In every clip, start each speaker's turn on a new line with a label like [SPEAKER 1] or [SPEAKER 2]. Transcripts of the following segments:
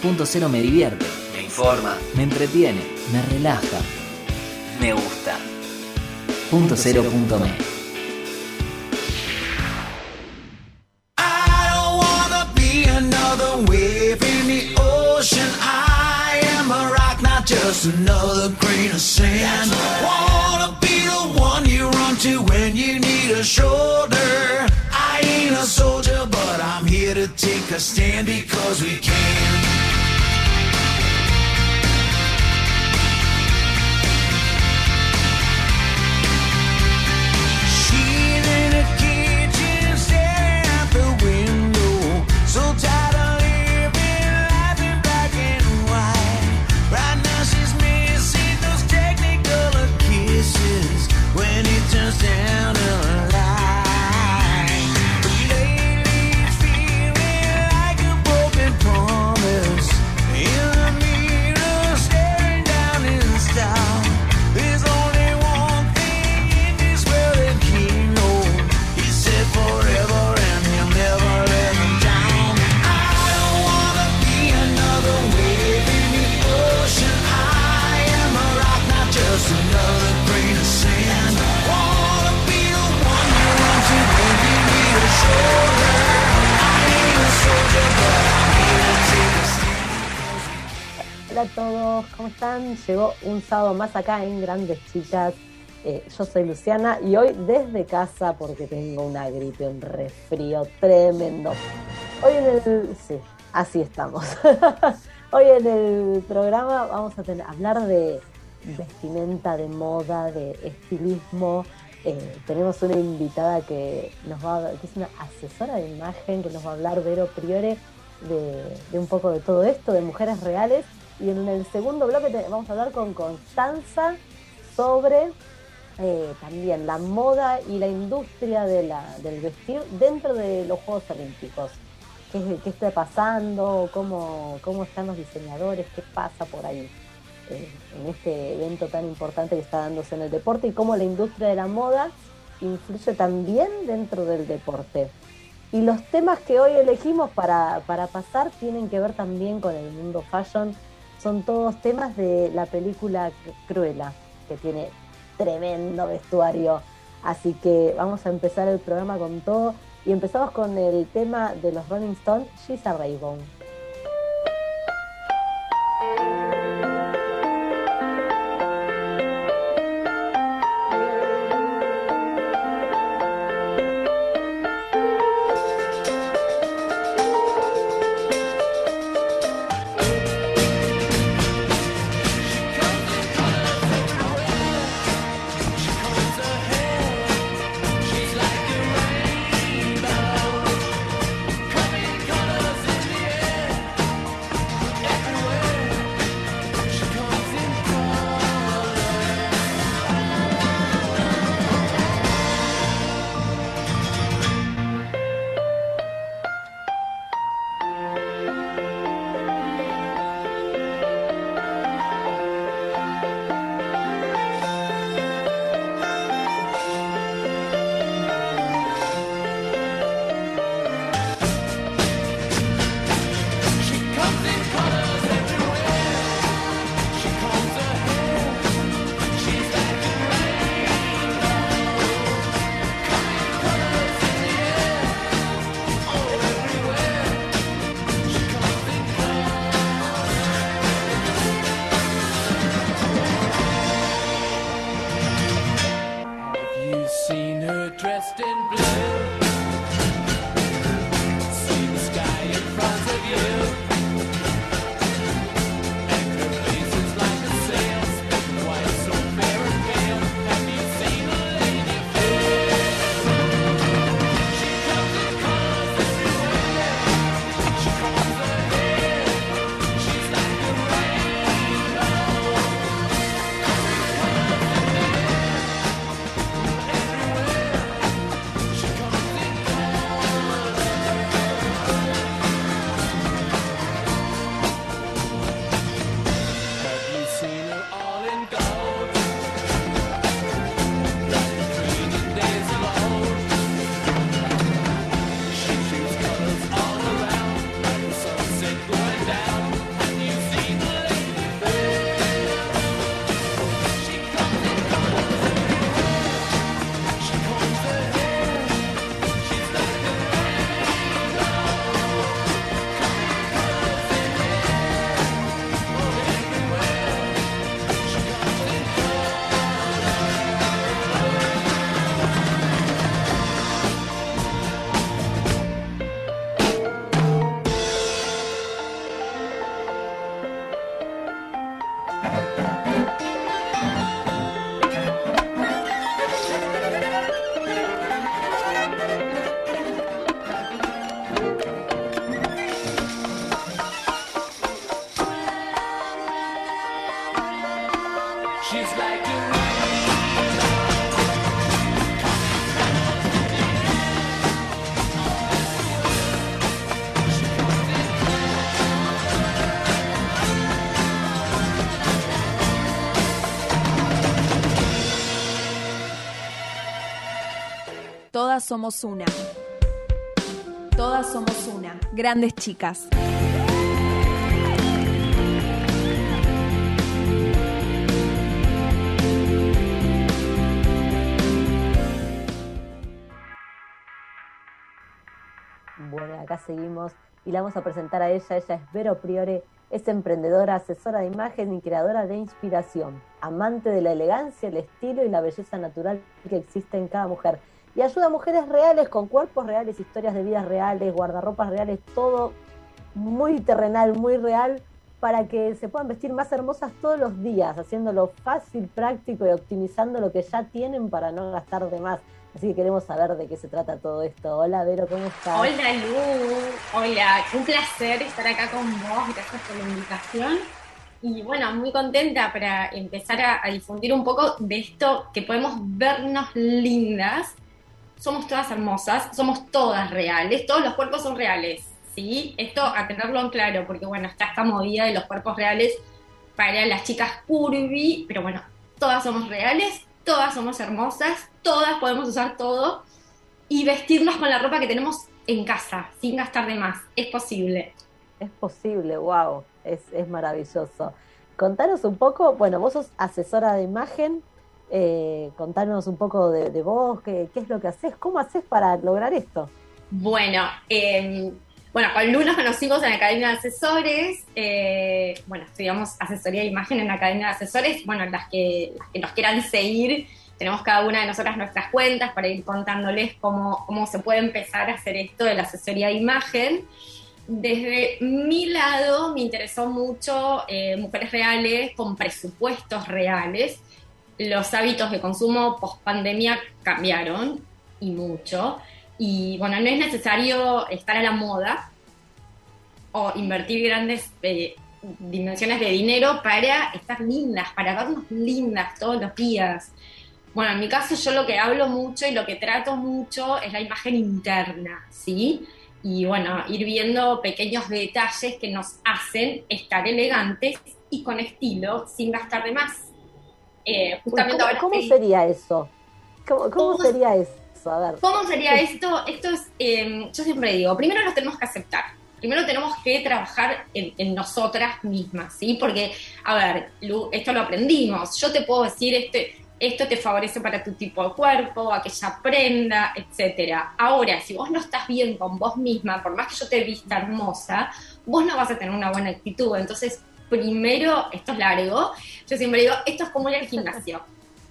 [SPEAKER 1] Punto cero me divierte, me informa, me entretiene, me relaja, me gusta. Punto cero punto me.
[SPEAKER 2] I don't wanna be another wave in the ocean. I am a rock, not just another grain of sand. Wanna be the one you run to when you need a shoulder. I ain't a soldier, but I'm here to take a stand because we
[SPEAKER 3] Hola a todos, ¿cómo están? Llegó un sábado más acá en Grandes Chicas. Eh, yo soy Luciana y hoy desde casa porque tengo una gripe, un resfrío tremendo. Hoy en el... Sí, así estamos. hoy en el programa vamos a hablar de vestimenta, de moda, de estilismo. Eh, tenemos una invitada que nos va que es una asesora de imagen que nos va a hablar Vero Priore de un poco de todo esto, de mujeres reales. Y en el segundo bloque vamos a hablar con Constanza sobre eh, también la moda y la industria del vestir dentro de los Juegos Olímpicos. ¿Qué, qué está pasando? ¿Cómo, ¿Cómo están los diseñadores? ¿Qué pasa por ahí? eh, en este evento tan importante que está dándose en el deporte y cómo la industria de la moda influye también dentro del deporte. Y los temas que hoy elegimos para, para pasar tienen que ver también con el mundo fashion. Son todos temas de la película Cruella, que tiene tremendo vestuario. Así que vamos a empezar el programa con todo. Y empezamos con el tema de los Rolling Stones, She's a Rainbow.
[SPEAKER 2] Somos una. Todas somos una. Grandes chicas.
[SPEAKER 3] Bueno, acá seguimos y la vamos a presentar a ella. Ella es Vero Priore, es emprendedora, asesora de imagen y creadora de inspiración, amante de la elegancia, el estilo y la belleza natural que existe en cada mujer. Y ayuda a mujeres reales con cuerpos reales, historias de vidas reales, guardarropas reales, todo muy terrenal, muy real, para que se puedan vestir más hermosas todos los días, haciéndolo fácil, práctico y optimizando lo que ya tienen para no gastar de más. Así que queremos saber de qué se trata todo esto. Hola, Vero, ¿cómo estás?
[SPEAKER 4] Hola Lu, hola, un placer estar acá con vos, gracias por la invitación. Y bueno, muy contenta para empezar a, a difundir un poco de esto que podemos vernos lindas. Somos todas hermosas, somos todas reales, todos los cuerpos son reales, ¿sí? Esto a tenerlo en claro, porque bueno, está esta movida de los cuerpos reales para las chicas curvy, pero bueno, todas somos reales, todas somos hermosas, todas podemos usar todo y vestirnos con la ropa que tenemos en casa, sin gastar de más. Es posible.
[SPEAKER 3] Es posible, wow, es, es maravilloso. Contanos un poco, bueno, vos sos asesora de imagen, eh, contanos un poco de, vos, qué, es lo que haces, cómo haces para lograr esto.
[SPEAKER 4] Bueno, eh, bueno, con Lu nos conocimos en la Academia de Asesores. eh, bueno, estudiamos asesoría de imagen en la Academia de Asesores. Bueno, las que, las que nos quieran seguir, tenemos cada una de nosotras nuestras cuentas para ir contándoles cómo, cómo se puede empezar a hacer esto de la asesoría de imagen. Desde mi lado me interesó mucho eh, mujeres reales con presupuestos reales. Los hábitos de consumo post pandemia cambiaron y mucho. Y bueno, no es necesario estar a la moda o invertir grandes eh, dimensiones de dinero para estar lindas, para vernos lindas todos los días. Bueno, en mi caso yo lo que hablo mucho y lo que trato mucho es la imagen interna, ¿sí? Y bueno, ir viendo pequeños detalles que nos hacen estar elegantes y con estilo sin gastar de más. Eh, justamente
[SPEAKER 3] ¿Cómo,
[SPEAKER 4] ahora
[SPEAKER 3] cómo
[SPEAKER 4] estoy-
[SPEAKER 3] sería eso? ¿Cómo, cómo
[SPEAKER 4] ¿Cómo-
[SPEAKER 3] sería eso? A ver.
[SPEAKER 4] ¿Cómo sería esto? Esto es, eh, yo siempre digo, primero nos tenemos que aceptar. Primero tenemos que trabajar en, en nosotras mismas, ¿sí? Porque, a ver, Lu, esto lo aprendimos. Yo te puedo decir, este, esto te favorece para tu tipo de cuerpo, aquella prenda, etcétera. Ahora, si vos no estás bien con vos misma, por más que yo te vista hermosa, vos no vas a tener una buena actitud. Entonces, primero, esto es largo, yo siempre digo, esto es como ir al gimnasio.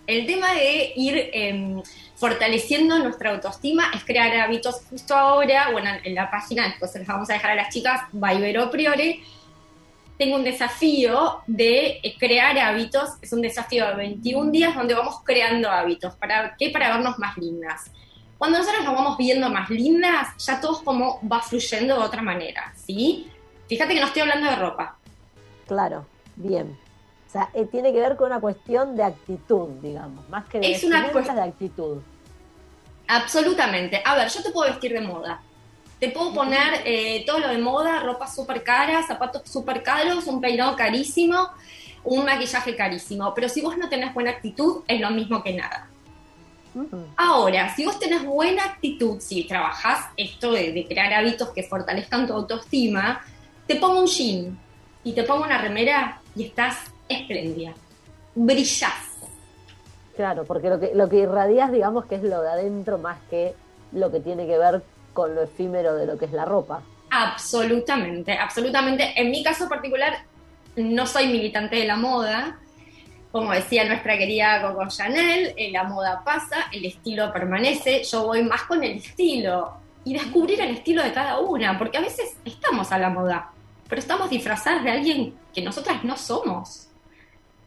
[SPEAKER 4] El tema de ir em, fortaleciendo nuestra autoestima es crear hábitos. Justo ahora, bueno, en la página, después se los vamos a dejar a las chicas, Vaivero Priore, tengo un desafío de eh, crear hábitos. Es un desafío de 21 días donde vamos creando hábitos. ¿Para qué? Para vernos más lindas. Cuando nosotros nos vamos viendo más lindas, ya todo como va fluyendo de otra manera, ¿sí? Fíjate que no estoy hablando de ropa.
[SPEAKER 3] Claro, bien. O sea, eh, tiene que ver con una cuestión de actitud, digamos, más que de
[SPEAKER 4] Es una
[SPEAKER 3] vestimenta,
[SPEAKER 4] cuest-
[SPEAKER 3] de actitud.
[SPEAKER 4] Absolutamente. A ver, yo te puedo vestir de moda. Te puedo poner eh, todo lo de moda, ropa súper cara, zapatos súper caros, un peinado carísimo, un maquillaje carísimo. Pero si vos no tenés buena actitud, es lo mismo que nada. Ahora, si vos tenés buena actitud, si trabajás esto de, de crear hábitos que fortalezcan tu autoestima, te pongo un jean y te pongo una remera y estás espléndida. Brillás.
[SPEAKER 3] Claro, porque lo que, lo que irradias, digamos, que es lo de adentro más que lo que tiene que ver con lo efímero de lo que es la ropa.
[SPEAKER 4] Absolutamente, absolutamente. En mi caso particular, no soy militante de la moda. Como decía nuestra querida Coco Chanel, eh, la moda pasa, el estilo permanece. Yo voy más con el estilo y descubrir el estilo de cada una, porque a veces estamos a la moda, pero estamos disfrazadas de alguien que nosotras no somos.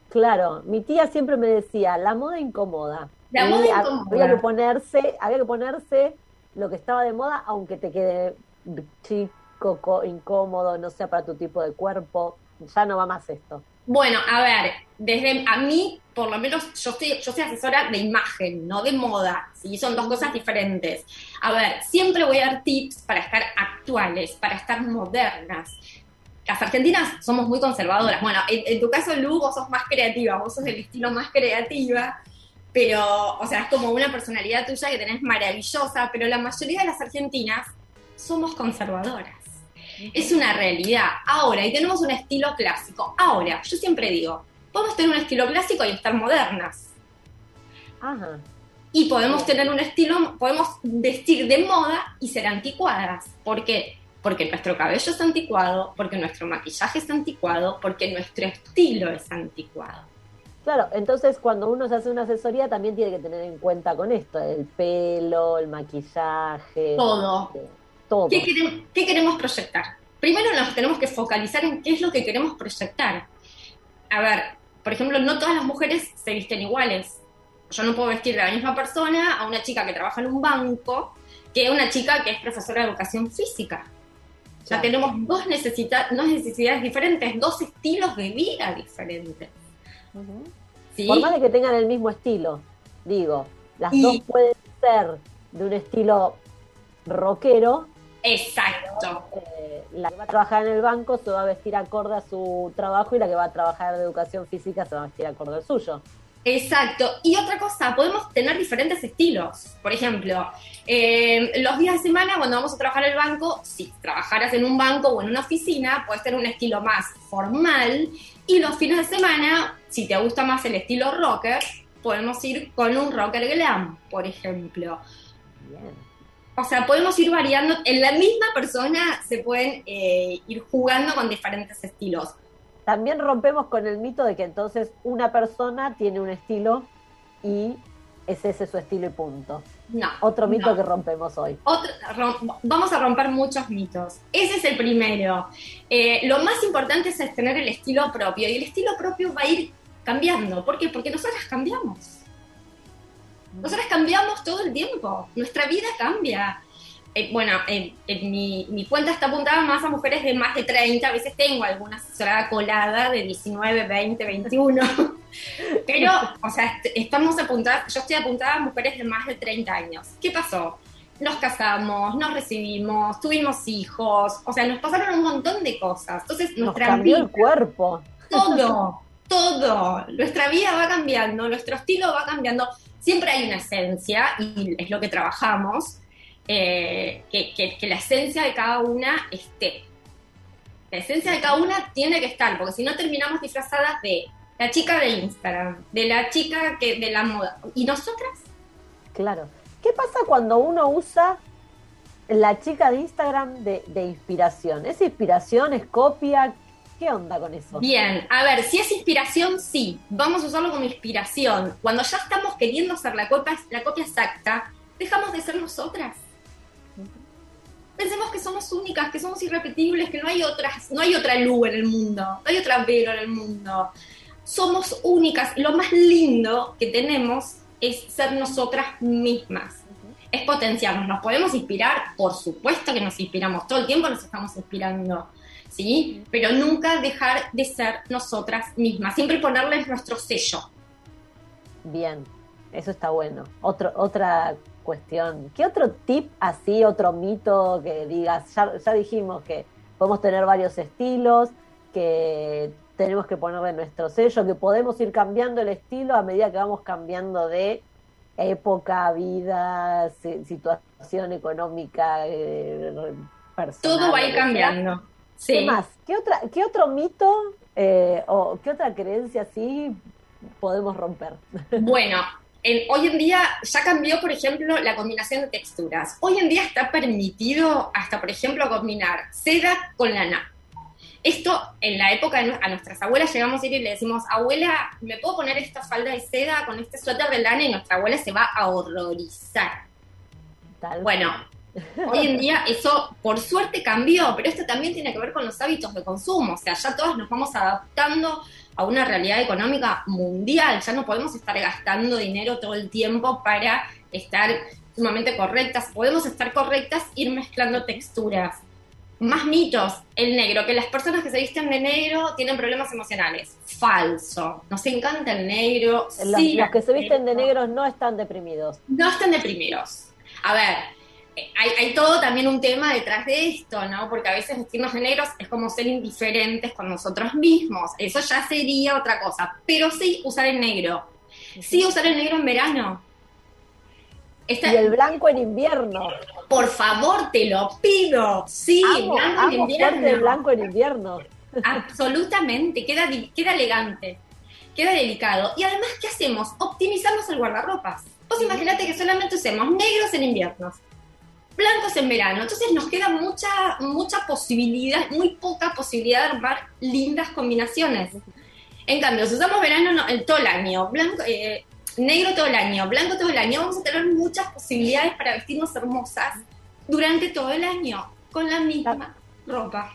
[SPEAKER 3] Claro, mi tía siempre me decía, la moda incomoda.
[SPEAKER 4] La moda incomoda.
[SPEAKER 3] Había que ponerse, había que ponerse lo que estaba de moda, aunque te quede chico, co- incómodo, no sea para tu tipo de cuerpo. ya no va más esto.
[SPEAKER 4] Bueno, a ver, desde a mí, por lo menos, yo soy, yo soy asesora de imagen, no de moda, ¿sí? Son dos cosas diferentes. A ver, siempre voy a dar tips para estar actuales, para estar modernas. Las argentinas somos muy conservadoras. Bueno, en, en tu caso, Lu, vos sos más creativa, vos sos del estilo más creativa, pero, o sea, es como una personalidad tuya que tenés maravillosa, pero la mayoría de las argentinas somos conservadoras. Es una realidad. Ahora, y tenemos un estilo clásico. Ahora, yo siempre digo, podemos tener un estilo clásico y estar modernas.
[SPEAKER 3] Ajá.
[SPEAKER 4] Y podemos tener un estilo, podemos vestir de moda y ser anticuadas. ¿Por qué? Porque nuestro cabello es anticuado, porque nuestro maquillaje es anticuado, porque nuestro estilo es anticuado.
[SPEAKER 3] Claro, entonces cuando uno se hace una asesoría también tiene que tener en cuenta con esto, el pelo, el maquillaje.
[SPEAKER 4] Todo.
[SPEAKER 3] eh, Todo.
[SPEAKER 4] ¿Qué queremos, qué queremos proyectar? Primero nos tenemos que focalizar en qué es lo que queremos proyectar. A ver, por ejemplo, no todas las mujeres se visten iguales. Yo no puedo vestir de la misma persona a una chica que trabaja en un banco que a una chica que es profesora de educación física. Tenemos dos, necesita- dos necesidades diferentes, dos estilos de vida diferentes. ¿sí?
[SPEAKER 3] Por más de que tengan el mismo estilo, digo, las
[SPEAKER 4] Y-
[SPEAKER 3] dos pueden ser de un estilo rockero.
[SPEAKER 4] Exacto.
[SPEAKER 3] eh, la que va a trabajar en el banco se va a vestir acorde a su trabajo y la que va a trabajar de educación física se va a vestir acorde al suyo.
[SPEAKER 4] Exacto. Y otra cosa, podemos tener diferentes estilos. Por ejemplo, eh, los días de semana, cuando vamos a trabajar en el banco, si trabajaras en un banco o en una oficina, puedes tener un estilo más formal. Y los fines de semana, si te gusta más el estilo rocker, podemos ir con un rocker glam, por ejemplo. O sea, podemos ir variando. En la misma persona se pueden eh, ir jugando con diferentes estilos.
[SPEAKER 3] También rompemos con el mito de que entonces una persona tiene un estilo y es ese su estilo y punto.
[SPEAKER 4] No.
[SPEAKER 3] Otro mito
[SPEAKER 4] no.
[SPEAKER 3] que rompemos hoy.
[SPEAKER 4] Otro- rom- vamos a romper muchos mitos. Ese es el primero. Eh, lo más importante es tener el estilo propio y el estilo propio va a ir cambiando. ¿Por qué? Porque nosotras cambiamos. Nosotras cambiamos todo el tiempo. Nuestra vida cambia. Eh, bueno, en, en mi, mi cuenta está apuntada más a mujeres de más de 30. A veces tengo alguna asesorada colada de 19, 20, 21. Pero, o sea, est- estamos apuntadas, yo estoy apuntada a mujeres de más de 30 años. ¿Qué pasó? Nos casamos, nos recibimos, tuvimos hijos, o sea, nos pasaron un montón de cosas. Entonces,
[SPEAKER 3] Nos
[SPEAKER 4] nuestra
[SPEAKER 3] cambió
[SPEAKER 4] vida,
[SPEAKER 3] el cuerpo.
[SPEAKER 4] todo, todo, nuestra vida va cambiando, nuestro estilo va cambiando. Siempre hay una esencia, y es lo que trabajamos, eh, que, que- que la esencia de cada una esté. La esencia de cada una tiene que estar, porque si no terminamos disfrazadas de la chica de Instagram, de la chica que de la moda. ¿Y nosotras?
[SPEAKER 3] Claro. ¿Qué pasa cuando uno usa la chica de Instagram de, de inspiración? ¿Es inspiración? ¿Es copia? ¿Qué onda con eso?
[SPEAKER 4] Bien, a ver, si es inspiración, sí, vamos a usarlo como inspiración. Cuando ya estamos queriendo hacer la copia, la copia exacta, dejamos de ser nosotras. Pensemos que somos únicas, que somos irrepetibles, que no hay otras, no hay otra luz en el mundo, no hay otra Vero en el mundo. Somos únicas. Lo más lindo que tenemos es ser nosotras mismas. Es potenciarnos. ¿Nos podemos inspirar? Por supuesto que nos inspiramos. Todo el tiempo nos estamos inspirando. ¿Sí? Pero nunca dejar de ser nosotras mismas. Siempre ponerles nuestro sello.
[SPEAKER 3] Bien, eso está bueno. Otro, otra cuestión. ¿Qué otro tip así, otro mito que digas? Ya, ya dijimos que podemos tener varios estilos, que tenemos que ponerle nuestro sello, que podemos ir cambiando el estilo a medida que vamos cambiando de época, vida, si- situación económica, eh, personal.
[SPEAKER 4] Todo va a ir cambiando. Sí.
[SPEAKER 3] ¿Qué más? ¿Qué, otra, qué otro mito eh, o qué otra creencia así podemos romper?
[SPEAKER 4] Bueno, en- hoy en día ya cambió, por ejemplo, la combinación de texturas. Hoy en día está permitido hasta, por ejemplo, combinar seda con lana. Esto, en la época a nuestras abuelas llegamos a ir y le decimos, abuela, ¿me puedo poner esta falda de seda con este suéter de lana? Y nuestra abuela se va a horrorizar.
[SPEAKER 3] Tal
[SPEAKER 4] Bueno, hoy en día eso por suerte cambió, pero esto también tiene que ver con los hábitos de consumo. O sea, ya todos nos vamos adaptando a una realidad económica mundial. Ya no podemos estar gastando dinero todo el tiempo para estar sumamente correctas. Podemos estar correctas, ir mezclando texturas. Más mitos, el negro, que las personas que se visten de negro tienen problemas emocionales. Falso. Nos encanta el negro.
[SPEAKER 3] Los,
[SPEAKER 4] sí,
[SPEAKER 3] los que se visten de negro no están deprimidos.
[SPEAKER 4] no están deprimidos. A ver, hay, hay todo también un tema detrás de esto, ¿no? Porque a veces vestirnos de negros es como ser indiferentes con nosotros mismos. Eso ya sería otra cosa. Pero sí usar el negro. Sí usar el negro en verano. Esta-
[SPEAKER 3] Y el blanco en invierno.
[SPEAKER 4] por favor, te lo pido. Sí,
[SPEAKER 3] amo,
[SPEAKER 4] blanco en
[SPEAKER 3] amo
[SPEAKER 4] invierno.
[SPEAKER 3] fuerte el blanco en invierno.
[SPEAKER 4] Absolutamente, queda, queda elegante, queda delicado. Y además, ¿qué hacemos? Optimizamos el guardarropas. Vos imaginate que solamente usemos negros en invierno, blancos en verano. Entonces nos queda mucha, mucha posibilidad, muy poca posibilidad de armar lindas combinaciones. En cambio, si usamos verano no, el, todo el año, blanco, eh, negro todo el año, blanco todo el año, vamos a tener muchas posibilidades para vestirnos hermosas durante todo el año, con la misma ropa.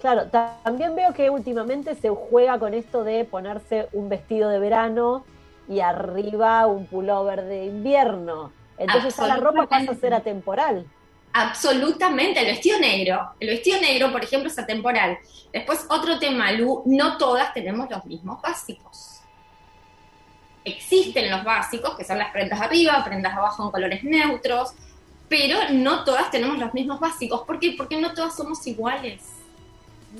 [SPEAKER 3] Claro, ta- también veo que últimamente se juega con esto de ponerse un vestido de verano y arriba un pullover de invierno. Entonces ya la ropa pasa a ser atemporal.
[SPEAKER 4] Absolutamente, el vestido negro. El vestido negro, por ejemplo, es atemporal. Después, otro tema, Lu, no todas tenemos los mismos básicos. Existen los básicos, que son las prendas arriba, prendas abajo en colores neutros, pero no todas tenemos los mismos básicos. ¿Por qué? Porque no todas somos iguales.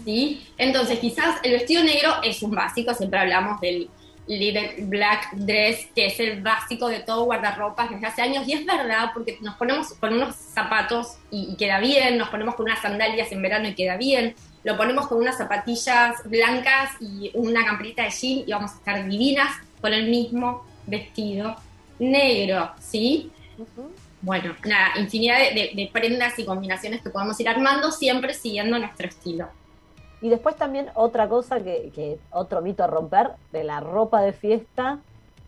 [SPEAKER 4] ¿Sí? Entonces, quizás el vestido negro es un básico, siempre hablamos del little black dress, que es el básico de todo guardarropas desde hace años, y es verdad, porque nos ponemos con unos zapatos y, y queda bien, nos ponemos con unas sandalias en verano y queda bien, lo ponemos con unas zapatillas blancas y una camperita de jean y vamos a estar divinas con el mismo vestido negro, ¿sí? Bueno, nada, infinidad de, de- de prendas y combinaciones que podemos ir armando, siempre siguiendo nuestro estilo.
[SPEAKER 3] Y después también otra cosa que, que otro mito a romper, de la ropa de fiesta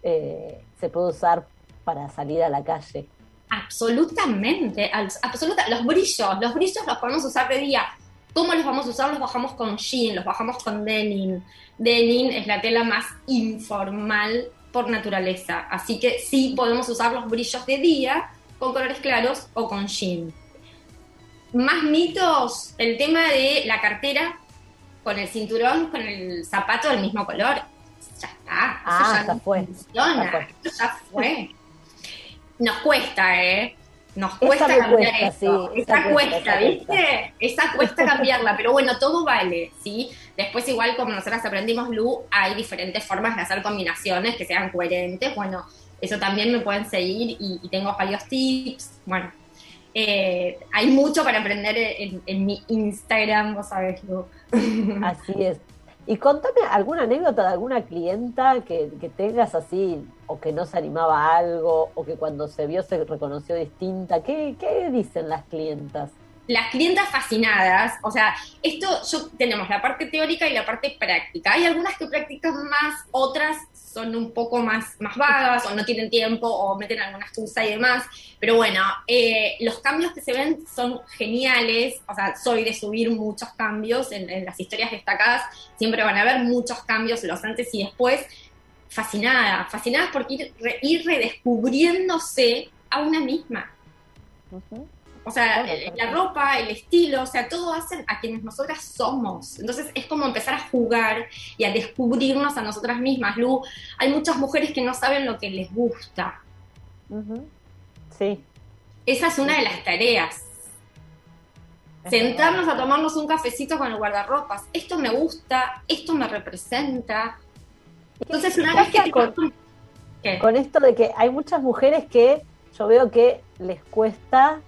[SPEAKER 3] eh, se puede usar para salir a la calle.
[SPEAKER 4] Absolutamente, abs- absoluta. Los brillos, los brillos los podemos usar de día. ¿Cómo los vamos a usar? Los bajamos con jean, los bajamos con denim. Denim es la tela más informal por naturaleza, así que sí podemos usar los brillos de día con colores claros o con jean. Más mitos, el tema de la cartera con el cinturón, con el zapato del mismo color. Ya está,
[SPEAKER 3] Ah,
[SPEAKER 4] eso
[SPEAKER 3] ya
[SPEAKER 4] no
[SPEAKER 3] fue,
[SPEAKER 4] funciona,
[SPEAKER 3] ya fue.
[SPEAKER 4] eso ya fue. Nos cuesta, ¿eh? Nos cuesta cambiar
[SPEAKER 3] cuesta,
[SPEAKER 4] eso.
[SPEAKER 3] sí,
[SPEAKER 4] esa,
[SPEAKER 3] esa
[SPEAKER 4] cuesta,
[SPEAKER 3] cuesta, esa
[SPEAKER 4] ¿viste? Esa cuesta cambiarla, pero bueno, todo vale, ¿sí? Después, igual como nosotras aprendimos, Lu, hay diferentes formas de hacer combinaciones que sean coherentes. Bueno, eso también me pueden seguir y, y tengo varios tips. Bueno, eh, hay mucho para aprender en, en mi Instagram, vos sabés, Lu.
[SPEAKER 3] Así es. Y contame alguna anécdota de alguna clienta que, que tengas así, o que no se animaba a algo, o que cuando se vio se reconoció distinta. ¿Qué, qué dicen las clientas?
[SPEAKER 4] las clientas fascinadas, o sea, esto yo tenemos la parte teórica y la parte práctica. Hay algunas que practican más, otras son un poco más, más vagas o no tienen tiempo o meten alguna excusa y demás. Pero bueno, eh, los cambios que se ven son geniales, o sea, soy de subir muchos cambios en, las historias destacadas, siempre van a haber muchos cambios, los antes y después. Fascinada, fascinadas porque ir, ir redescubriéndose a una misma. O sea, la ropa, el estilo, o sea, todo hace a quienes nosotras somos. Entonces es como empezar a jugar y a descubrirnos a nosotras mismas. Lu, hay muchas mujeres que no saben lo que les gusta.
[SPEAKER 3] Sí.
[SPEAKER 4] Esa es una de las tareas. Sentarnos a tomarnos un cafecito con el guardarropas. Esto me gusta, esto me representa. Entonces una
[SPEAKER 3] ¿Qué
[SPEAKER 4] vez que...
[SPEAKER 3] con-
[SPEAKER 4] te-
[SPEAKER 3] con esto de que hay muchas mujeres que yo veo que les cuesta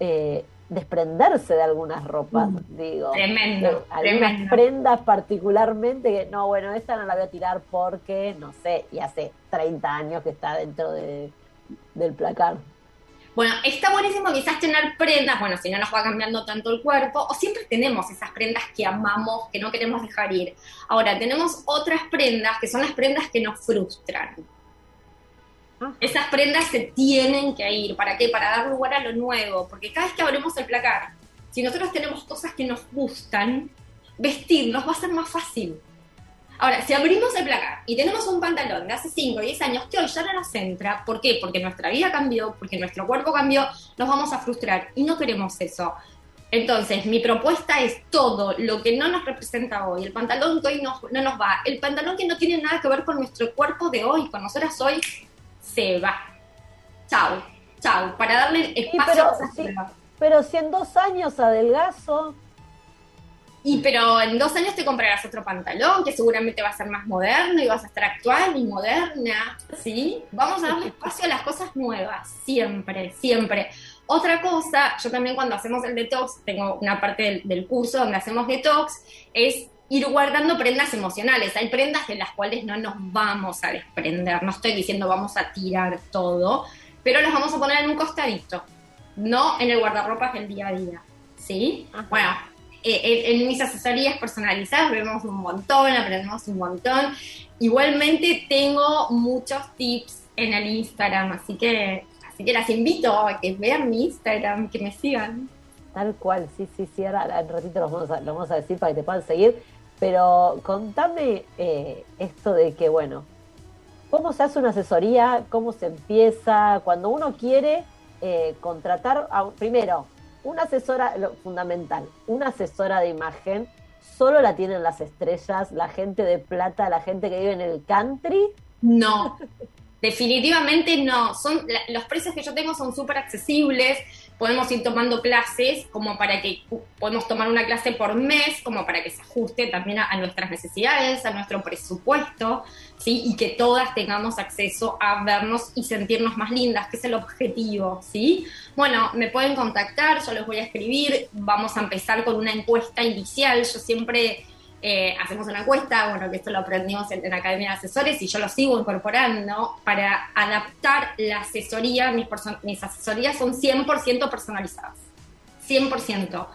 [SPEAKER 3] eh, desprenderse de algunas ropas, digo.
[SPEAKER 4] Tremendo,
[SPEAKER 3] De algunas
[SPEAKER 4] tremendo.
[SPEAKER 3] prendas particularmente que, no, bueno, esta no la voy a tirar porque, no sé, y hace 30 años que está dentro de, del placar.
[SPEAKER 4] Bueno, está buenísimo quizás tener prendas, bueno, si no nos va cambiando tanto el cuerpo, o siempre tenemos esas prendas que amamos, que no queremos dejar ir. Ahora, tenemos otras prendas que son las prendas que nos frustran. Esas prendas se tienen que ir. ¿Para qué? Para dar lugar a lo nuevo. Porque cada vez que abrimos el placar, si nosotros tenemos cosas que nos gustan, vestirnos va a ser más fácil. Ahora, si abrimos el placar y tenemos un pantalón de hace 5 o 10 años que hoy ya no nos entra, ¿por qué? Porque nuestra vida cambió, porque nuestro cuerpo cambió, nos vamos a frustrar y no queremos eso. Entonces, mi propuesta es todo lo que no nos representa hoy, el pantalón que hoy no, no nos va, el pantalón que no tiene nada que ver con nuestro cuerpo de hoy, con nosotras hoy, se va. Chau, chau, para darle
[SPEAKER 3] Sí,
[SPEAKER 4] espacio
[SPEAKER 3] pero,
[SPEAKER 4] a
[SPEAKER 3] sí, pero si en dos años adelgazo,
[SPEAKER 4] Y pero en dos años te comprarás otro pantalón que seguramente va a ser más moderno y vas a estar actual y moderna, ¿sí? Vamos a darle espacio a las cosas nuevas, siempre, siempre. Otra cosa, yo también cuando hacemos el detox, tengo una parte del, del curso donde hacemos detox, es ir guardando prendas emocionales. Hay prendas de las cuales no nos vamos a desprender, no estoy diciendo vamos a tirar todo, pero las vamos a poner en un costadito, no en el guardarropas del día a día, ¿sí?
[SPEAKER 3] Ajá.
[SPEAKER 4] Bueno, eh, en, en mis asesorías personalizadas vemos un montón, aprendemos un montón. Igualmente tengo muchos tips en el Instagram, así que, así que las invito a que vean mi Instagram, que me sigan.
[SPEAKER 3] tal cual, sí, sí, sí, ahora en ratito los vamos a, lo vamos a decir para que te puedan seguir, pero contame eh, esto de que, bueno, ¿cómo se hace una asesoría? ¿Cómo se empieza? Cuando uno quiere eh, contratar, a, primero, una asesora, lo fundamental, una asesora de imagen, solo la tienen las estrellas, la gente de plata, la gente que vive en el country.
[SPEAKER 4] No, definitivamente no. Son, los precios que yo tengo son súper accesibles. Podemos ir tomando clases como para que podemos tomar una clase por mes, como para que se ajuste también a, a nuestras necesidades, a nuestro presupuesto, ¿sí? Y que todas tengamos acceso a vernos y sentirnos más lindas, que es el objetivo, ¿sí? Bueno, me pueden contactar, yo les voy a escribir, vamos a empezar con una encuesta inicial. Yo siempre eh, hacemos una encuesta, bueno, que esto lo aprendimos en, en Academia de Asesores y yo lo sigo incorporando para adaptar la asesoría. Mis, mis asesorías son 100% personalizadas. 100%.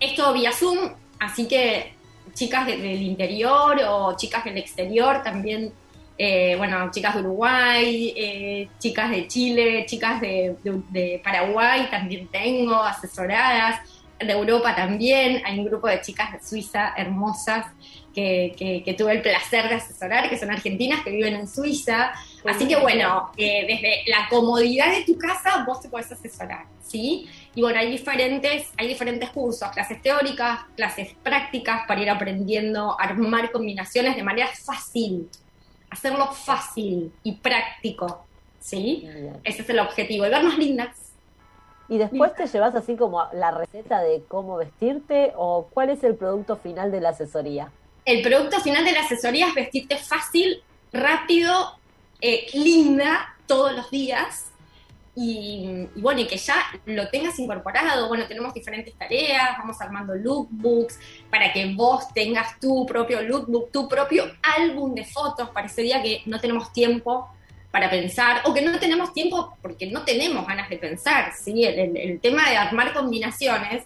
[SPEAKER 4] Esto vía Zoom, así que chicas de- del interior o chicas del exterior también, eh, bueno, chicas de Uruguay, eh, chicas de Chile, chicas de- de Paraguay también tengo asesoradas, de Europa también, hay un grupo de chicas de Suiza hermosas que, que- que tuve el placer de asesorar, que son argentinas, que viven en Suiza. Así que bueno, eh, desde la comodidad de tu casa vos te podés asesorar, ¿sí? Y bueno, hay diferentes, hay diferentes cursos, clases teóricas, clases prácticas para ir aprendiendo a armar combinaciones de manera fácil, hacerlo fácil y práctico, ¿sí? Ese es el objetivo, y vernos lindas.
[SPEAKER 3] Y después te llevas así como la receta de cómo vestirte o cuál es el producto final de la asesoría.
[SPEAKER 4] El producto final de la asesoría es vestirte fácil, rápido, eh, linda todos los días y, y bueno, y que ya lo tengas incorporado. Bueno, tenemos diferentes tareas, vamos armando lookbooks para que vos tengas tu propio lookbook, tu propio álbum de fotos para ese día que no tenemos tiempo para pensar o que no tenemos tiempo porque no tenemos ganas de pensar, ¿sí? El, el- el tema de armar combinaciones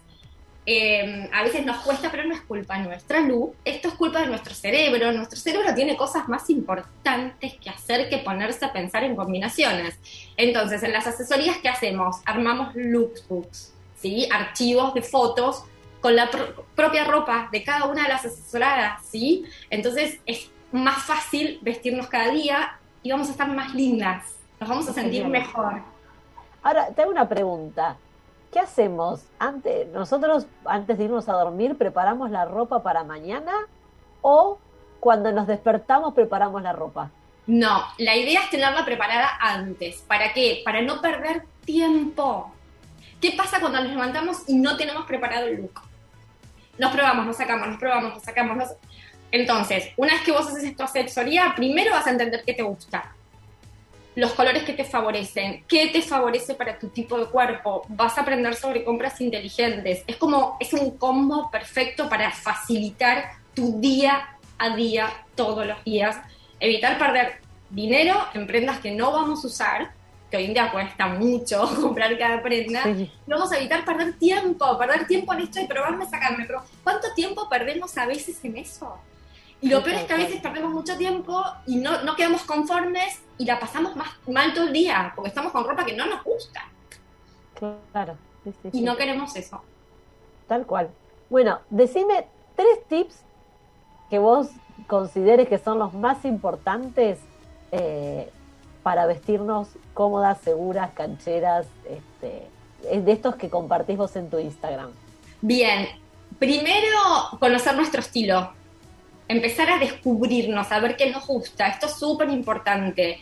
[SPEAKER 4] eh, a veces nos cuesta, pero no es culpa nuestra, Lu. Esto es culpa de nuestro cerebro. Nuestro cerebro tiene cosas más importantes que hacer que ponerse a pensar en combinaciones. Entonces, en las asesorías, ¿qué hacemos? Armamos lookbooks, ¿sí? Archivos de fotos con la pro- propia ropa de cada una de las asesoradas, ¿sí? Entonces, es más fácil vestirnos cada día y vamos a estar más lindas. Nos vamos a sentir mejor.
[SPEAKER 3] Ahora, te hago una pregunta. ¿Qué hacemos? Antes, nosotros, antes de irnos a dormir, preparamos la ropa para mañana o cuando nos despertamos preparamos la ropa.
[SPEAKER 4] No, la idea es tenerla preparada antes. ¿Para qué? Para no perder tiempo. ¿Qué pasa cuando nos levantamos y no tenemos preparado el look? Nos probamos, nos sacamos, nos probamos, nos sacamos. nos- Entonces, una vez que vos haces tu asesoría, primero vas a entender qué te gusta. Los colores que te favorecen, qué te favorece para tu tipo de cuerpo. Vas a aprender sobre compras inteligentes. Es como, es un combo perfecto para facilitar tu día a día, todos los días. Evitar perder dinero en prendas que no vamos a usar, que hoy en día cuesta mucho comprar cada prenda.
[SPEAKER 3] Sí.
[SPEAKER 4] Y Vamos a evitar perder tiempo, perder tiempo en esto de probarme, sacarme. Pero ¿cuánto tiempo perdemos a veces en eso? Y lo peor es que a veces perdemos mucho tiempo y no, no quedamos conformes y la pasamos más mal todo el día, porque estamos con ropa que no nos gusta.
[SPEAKER 3] Claro. sí, sí,
[SPEAKER 4] Y
[SPEAKER 3] sí.
[SPEAKER 4] no queremos eso.
[SPEAKER 3] Tal cual. Bueno, decime tres tips que vos consideres que son los más importantes eh, para vestirnos cómodas, seguras, cancheras, este, es de estos que compartís vos en tu Instagram.
[SPEAKER 4] Bien, primero conocer nuestro estilo, empezar a descubrirnos, a ver qué nos gusta, esto es súper importante.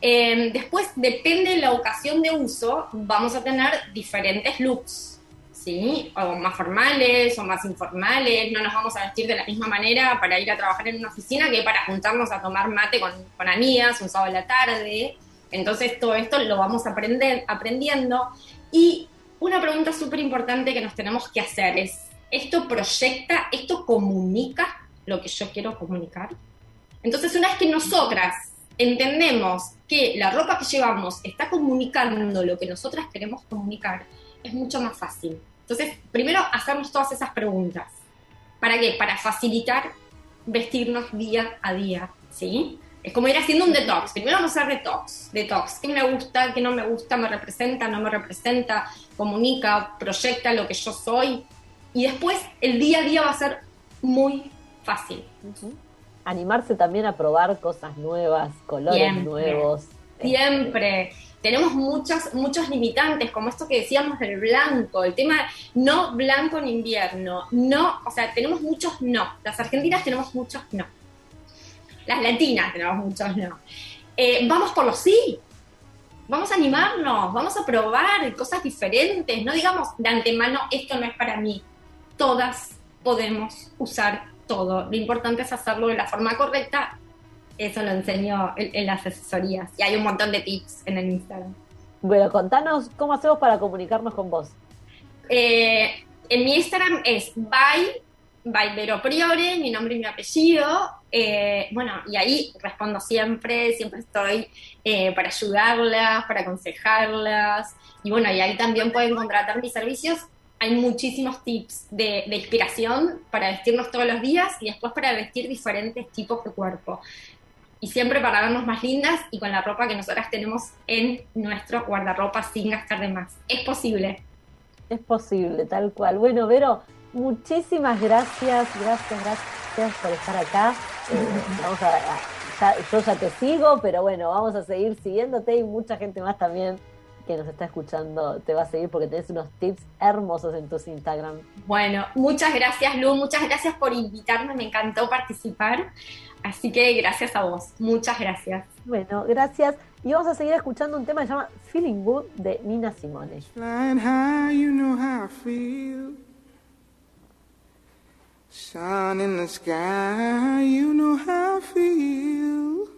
[SPEAKER 4] Eh, después, depende de la ocasión de uso, vamos a tener diferentes looks, ¿sí? O más formales o más informales, no nos vamos a vestir de la misma manera para ir a trabajar en una oficina que para juntarnos a tomar mate con, con amigas un sábado a la tarde. Entonces, todo esto lo vamos a aprender, aprendiendo. Y una pregunta súper importante que nos tenemos que hacer es, ¿esto proyecta, esto comunica lo que yo quiero comunicar? Entonces, una vez que nosotras entendemos que la ropa que llevamos está comunicando lo que nosotras queremos comunicar, es mucho más fácil. Entonces, primero hacernos todas esas preguntas. ¿Para qué? Para facilitar vestirnos día a día, ¿sí? Es como ir haciendo un detox. Primero vamos a hacer detox. Detox. ¿Qué me gusta? ¿Qué no me gusta? ¿Me representa? ¿No me representa? Comunica, proyecta lo que yo soy. Y después el día a día va a ser muy fácil.
[SPEAKER 3] Animarse también a probar cosas nuevas, colores
[SPEAKER 4] Siempre.
[SPEAKER 3] nuevos.
[SPEAKER 4] Siempre. Tenemos muchos, muchos limitantes, como esto que decíamos del blanco, el tema no blanco en invierno, no, o sea, tenemos muchos no. Las argentinas tenemos muchos no. Las latinas tenemos muchos no. Eh, vamos por los sí. Vamos a animarnos, vamos a probar cosas diferentes. No digamos de antemano, esto no es para mí. Todas podemos usar todo. Lo importante es hacerlo de la forma correcta. Eso lo enseño en, en las asesorías. Y hay un montón de tips en el Instagram.
[SPEAKER 3] Bueno, contanos cómo hacemos para comunicarnos con vos.
[SPEAKER 4] Eh, en mi Instagram es by, by Vero Priore, mi nombre y mi apellido. Eh, bueno, y ahí respondo siempre, siempre estoy eh, para ayudarlas, para aconsejarlas. Y bueno, y ahí también pueden contratar mis servicios. Hay muchísimos tips de, de inspiración para vestirnos todos los días y después para vestir diferentes tipos de cuerpo. Y siempre para vernos más lindas y con la ropa que nosotras tenemos en nuestro guardarropa sin gastar de más. Es posible.
[SPEAKER 3] Es posible, tal cual. Bueno, Vero, muchísimas gracias, gracias, gracias por estar acá. Eh, vamos a, a- yo ya te sigo, pero bueno, vamos a seguir siguiéndote y mucha gente más también que nos está escuchando te va a seguir porque tenés unos tips hermosos en tus Instagram.
[SPEAKER 4] Bueno, muchas gracias Lu, muchas gracias por invitarme, me encantó participar. Así que gracias a vos, muchas gracias.
[SPEAKER 3] Bueno, gracias. Y vamos a seguir escuchando un tema que se llama Feeling Good de Nina Simone.
[SPEAKER 5] Flying high, you know how I feel. Sun in the sky, you know how I feel.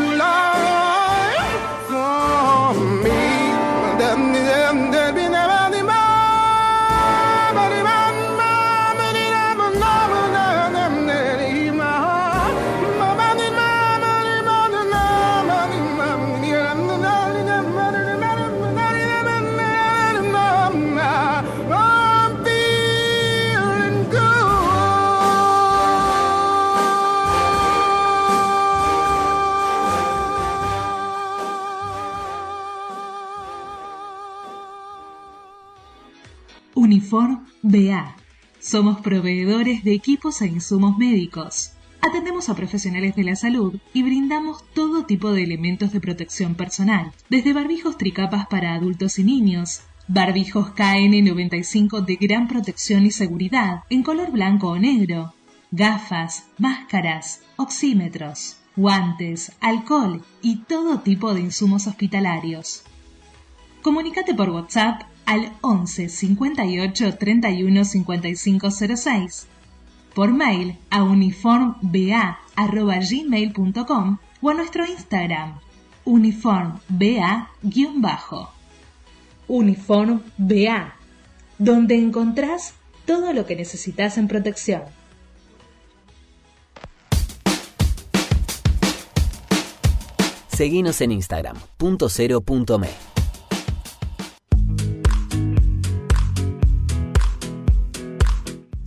[SPEAKER 6] Uniform BA. Somos proveedores de equipos e insumos médicos. Atendemos a profesionales de la salud y brindamos todo tipo de elementos de protección personal, desde barbijos tricapas para adultos y niños, barbijos KN95 de gran protección y seguridad en color blanco o negro, gafas, máscaras, oxímetros, guantes, alcohol y todo tipo de insumos hospitalarios. Comunícate por WhatsApp al 11 58 31 55 06, por mail a uniformba.gmail.com o a nuestro Instagram uniformba-bajo. Uniform BA, donde encontrás todo lo que necesitas en protección.
[SPEAKER 1] Seguinos en Instagram, punto cero punto me.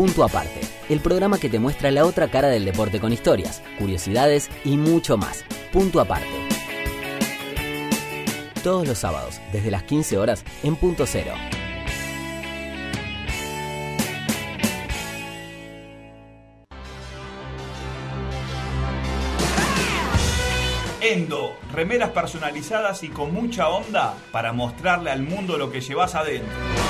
[SPEAKER 1] Punto Aparte, el programa que te muestra la otra cara del deporte con historias, curiosidades y mucho más. Punto Aparte. Todos los sábados, desde las 15 horas, en Punto Cero.
[SPEAKER 7] Endo, remeras personalizadas y con mucha onda para mostrarle al mundo lo que llevas adentro.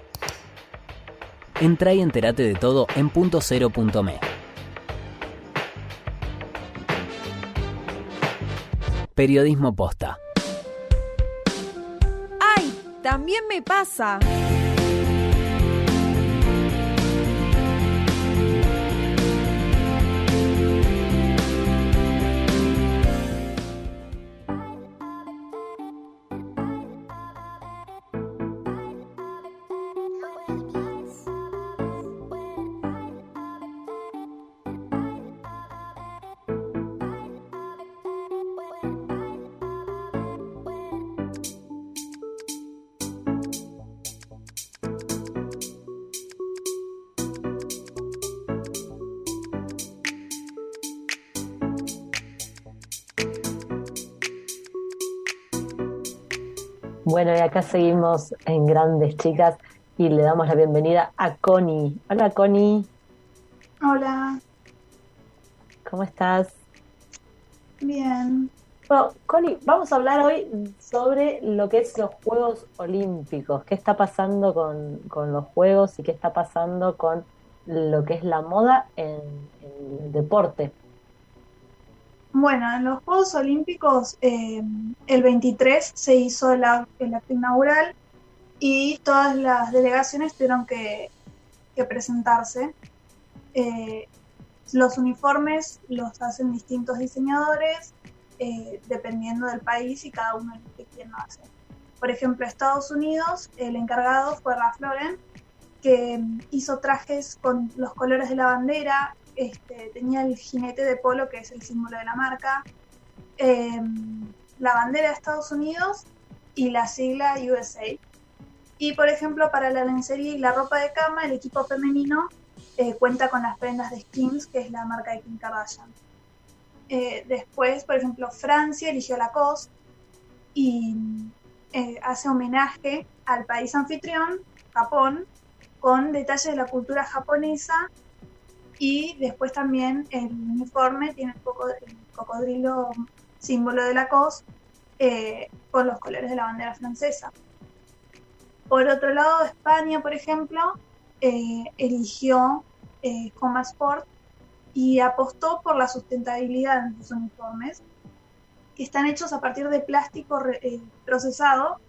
[SPEAKER 1] Entra y entérate de todo en punto cero punto me. Periodismo posta.
[SPEAKER 2] ¡Ay! También me pasa.
[SPEAKER 3] Bueno, y acá seguimos en Grandes Chicas y le damos la bienvenida a Connie. Hola Connie,
[SPEAKER 8] Hola,
[SPEAKER 3] ¿cómo estás?
[SPEAKER 8] bien.
[SPEAKER 3] Bueno, Connie, vamos a hablar hoy sobre lo que es los Juegos Olímpicos. ¿Qué está pasando con, con los Juegos y qué está pasando con lo que es la moda en, en el deporte?
[SPEAKER 8] Bueno, en los Juegos Olímpicos eh, el 23 se hizo el acto inaugural y todas las delegaciones tuvieron que, que presentarse. Eh, los uniformes los hacen distintos diseñadores eh, dependiendo del país y cada uno elige quién lo hace. Por ejemplo, Estados Unidos, el encargado fue Ralph Lauren, que mm, hizo trajes con los colores de la bandera, este, tenía el jinete de polo, que es el símbolo de la marca, eh, la bandera de Estados Unidos y la sigla USA. Y por ejemplo, para la lencería y la ropa de cama, el equipo femenino eh, cuenta con las prendas de Skims, que es la marca de Kim Kardashian. Eh, después, por ejemplo, Francia eligió Lacoste y eh, hace homenaje al país anfitrión, Japón, con detalles de la cultura japonesa y después también el uniforme tiene el, coco- el cocodrilo símbolo de Lacoste eh, con los colores de la bandera francesa. Por otro lado, España, por ejemplo, eh, eligió eh, Coma Sport y apostó por la sustentabilidad en sus uniformes, que están hechos a partir de plástico re- eh, procesado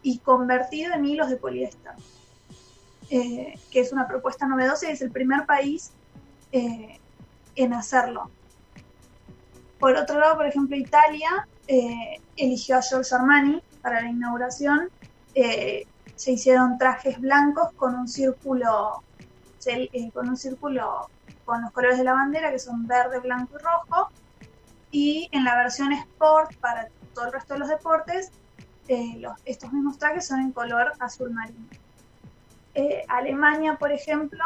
[SPEAKER 8] y convertido en hilos de poliéster, eh, que es una propuesta novedosa y es el primer país eh, en hacerlo. Por otro lado, por ejemplo, Italia eh, eligió a Giorgio Armani para la inauguración. Eh, se hicieron trajes blancos con un círculo, con los colores de la bandera, que son verde, blanco y rojo. Y en la versión Sport, para todo el resto de los deportes, estos mismos trajes son en color azul marino. Alemania, por ejemplo,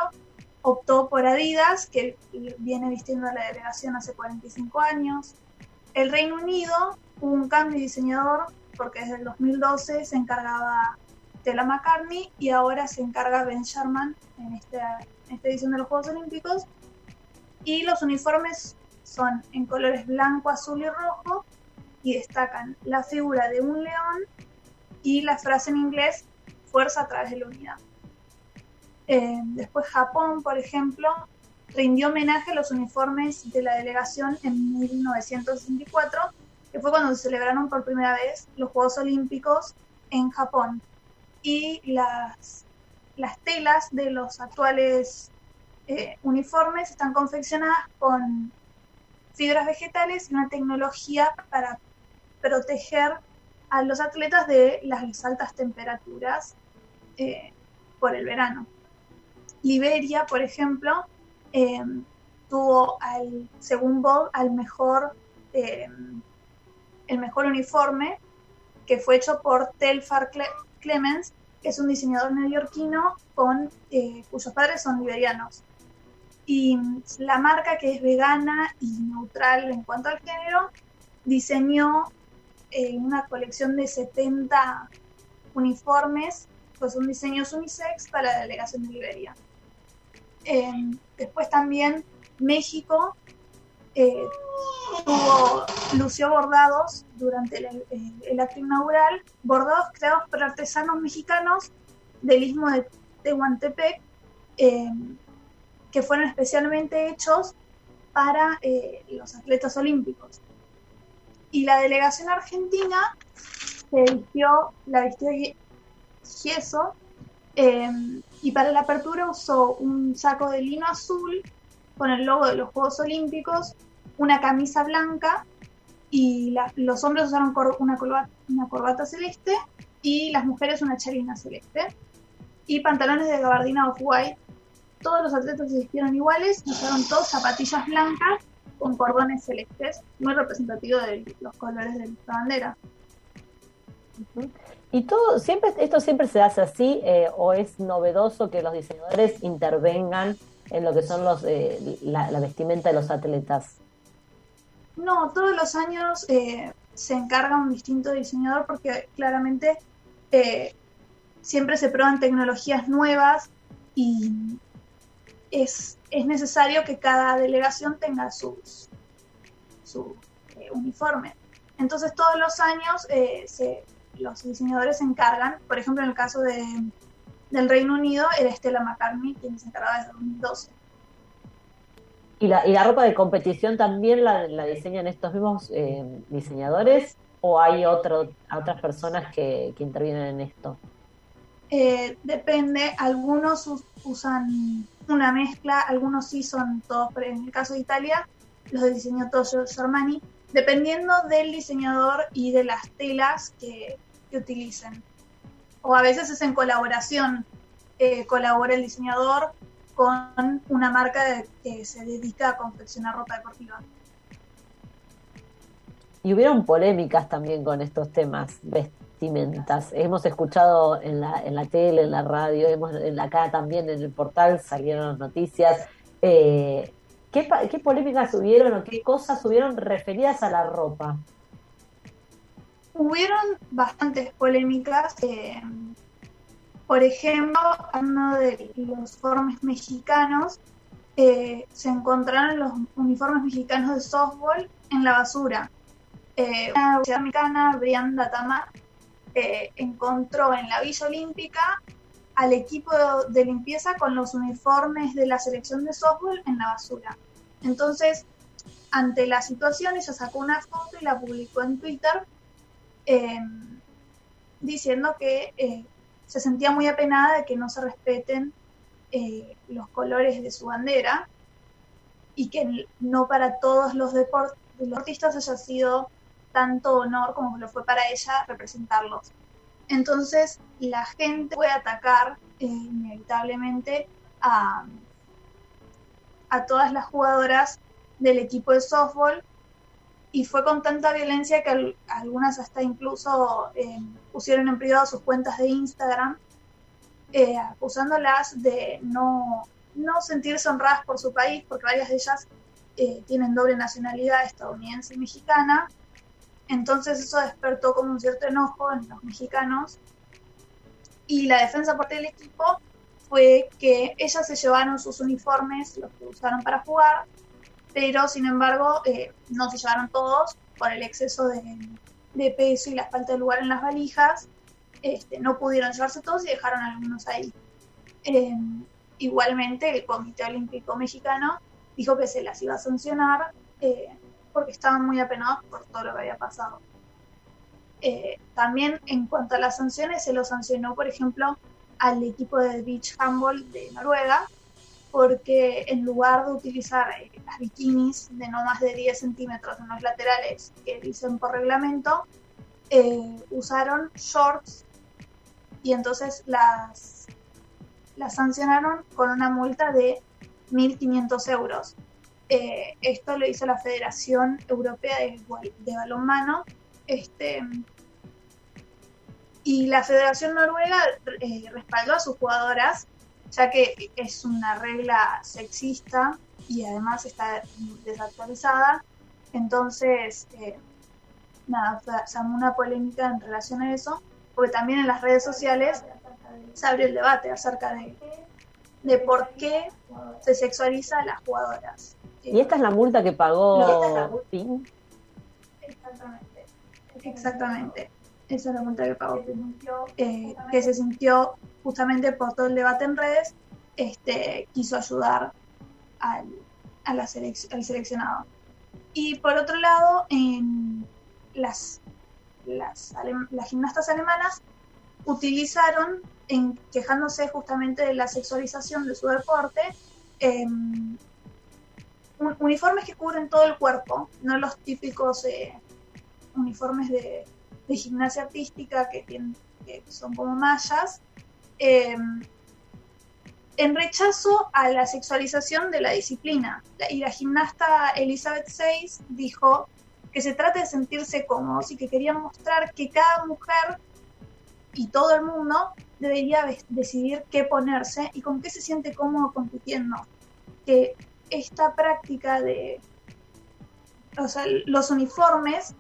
[SPEAKER 8] optó por Adidas, que viene vistiendo a la delegación hace 45 años. El Reino Unido hubo un cambio de diseñador porque desde el 2012 se encargaba Stella McCartney y ahora se encarga Ben Sherman en esta, en esta edición de los Juegos Olímpicos. Y los uniformes son en colores blanco, azul y rojo y destacan la figura de un león y la frase en inglés fuerza a través de la unidad. Eh, después Japón, por ejemplo, rindió homenaje a los uniformes de la delegación en 1964, que fue cuando se celebraron por primera vez los Juegos Olímpicos en Japón. Y las, las telas de los actuales eh, uniformes están confeccionadas con fibras vegetales y una tecnología para proteger a los atletas de las altas temperaturas eh, por el verano. Liberia, por ejemplo, eh, tuvo al, según Bob, al mejor, eh, el mejor uniforme que fue hecho por Telfar Cle- Clemens, que es un diseñador neoyorquino con, eh, cuyos padres son liberianos. Y la marca, que es vegana y neutral en cuanto al género, diseñó eh, una colección de 70 uniformes, pues son diseños unisex para la delegación de Liberia. Eh, después también México eh, tuvo, lució bordados durante el, el- acto inaugural, bordados creados por artesanos mexicanos del istmo de Tehuantepec, eh, que fueron especialmente hechos para eh, los atletas olímpicos. Y la delegación argentina se vistió, la vistió Ye- Yeso, eh, y para la apertura usó un saco de lino azul con el logo de los Juegos Olímpicos, una camisa blanca y la- los hombres usaron una, corbata, una corbata celeste y las mujeres una charina celeste y pantalones de gabardina off-white. Todos los atletas se vistieron iguales usaron todos zapatillas blancas con cordones celestes, muy representativo de los colores de nuestra bandera.
[SPEAKER 3] ¿Y todo, siempre, esto siempre se hace así eh, o es novedoso que los diseñadores intervengan en lo que son los eh, la, vestimenta de los atletas?
[SPEAKER 8] No, todos los años eh, se encarga un distinto diseñador porque claramente siempre se prueban tecnologías nuevas y es, es necesario que cada delegación tenga sus, su uniforme. Entonces todos los años se, los diseñadores se encargan, por ejemplo en el caso de, del Reino Unido era Stella McCartney quien se encargaba desde 2012.
[SPEAKER 3] ¿Y la, y la ropa de competición también la, la diseñan estos mismos eh, diseñadores o hay otro, otras personas que, que intervienen en esto?
[SPEAKER 8] Eh, depende, algunos us- usan una mezcla, algunos sí son todos, pero en el caso de Italia, los diseñó todo Giorgio Armani, dependiendo del diseñador y de las telas que, que utilicen. O a veces es en colaboración, eh, colabora el diseñador con una marca que se dedica a confeccionar ropa deportiva.
[SPEAKER 3] Y hubieron polémicas también con estos temas, vestimentas. Hemos escuchado en la, en la tele, en la radio, hemos, en la, acá también en el portal salieron noticias. Eh, ¿qué, pa- ¿Qué polémicas hubieron o qué cosas hubieron referidas a la ropa?
[SPEAKER 8] Hubieron bastantes polémicas. eh, por ejemplo, hablando de los uniformes mexicanos, eh, se encontraron los uniformes mexicanos de softball en la basura. Eh, una universidad mexicana, Brianda Tamar, eh, encontró en la Villa Olímpica al equipo de limpieza con los uniformes de la selección de softball en la basura. Entonces, ante la situación, ella sacó una foto y la publicó en Twitter eh, diciendo que eh, se sentía muy apenada de que no se respeten eh, los colores de su bandera y que no para todos los deport- deportistas haya sido tanto honor como lo fue para ella representarlos. Entonces la gente puede atacar eh, inevitablemente a, a todas las jugadoras del equipo de softball. Y fue con tanta violencia que al- algunas hasta incluso eh, pusieron en privado sus cuentas de Instagram eh, acusándolas de no, no sentirse honradas por su país porque varias de ellas eh, tienen doble nacionalidad estadounidense y mexicana entonces eso despertó como un cierto enojo en los mexicanos y la defensa por parte del equipo fue que ellas se llevaron sus uniformes, los que usaron para jugar, pero sin embargo eh, no se llevaron todos por el exceso de, de peso y la falta de lugar en las valijas. Este, no pudieron llevarse todos y dejaron algunos ahí. Eh, igualmente, el Comité Olímpico Mexicano dijo que se las iba a sancionar eh, porque estaban muy apenados por todo lo que había pasado. Eh, también en cuanto a las sanciones, se lo sancionó, por ejemplo, al equipo de beach handball de Noruega, porque en lugar de utilizar eh, las bikinis de no más de 10 centímetros en los laterales que dicen por reglamento, eh, usaron shorts y entonces las, las sancionaron con una multa de 1.500 euros. Eh, esto lo hizo la Federación Europea de, de Balonmano. Este, y la Federación Noruega eh, respaldó a sus jugadoras, ya que es una regla sexista y además está desactualizada. Entonces, eh, nada, se armó una polémica en relación a eso, porque también en las redes sociales se abrió el debate acerca de, de por qué se sexualiza a las jugadoras.
[SPEAKER 3] Y esta es la multa que
[SPEAKER 8] No, esta es la
[SPEAKER 3] pagó.
[SPEAKER 8] Exactamente. Exactamente. Esa es la multa que pagó. Eh, que se sintió justamente por todo el debate en redes, este, quiso ayudar al, a la selec- al seleccionado. Y por otro lado, en las, las, alem- las gimnastas alemanas utilizaron, en, quejándose justamente de la sexualización de su deporte, em, un- uniformes que cubren todo el cuerpo, no los típicos eh, uniformes de, gimnasia artística que, son como mallas, eh, en rechazo a la sexualización de la disciplina. Y la gimnasta Elizabeth Seis dijo que se trata de sentirse cómodos y que querían mostrar que cada mujer y todo el mundo debería decidir qué ponerse y con qué se siente cómodo compitiendo. Que esta práctica de, o sea, los uniformes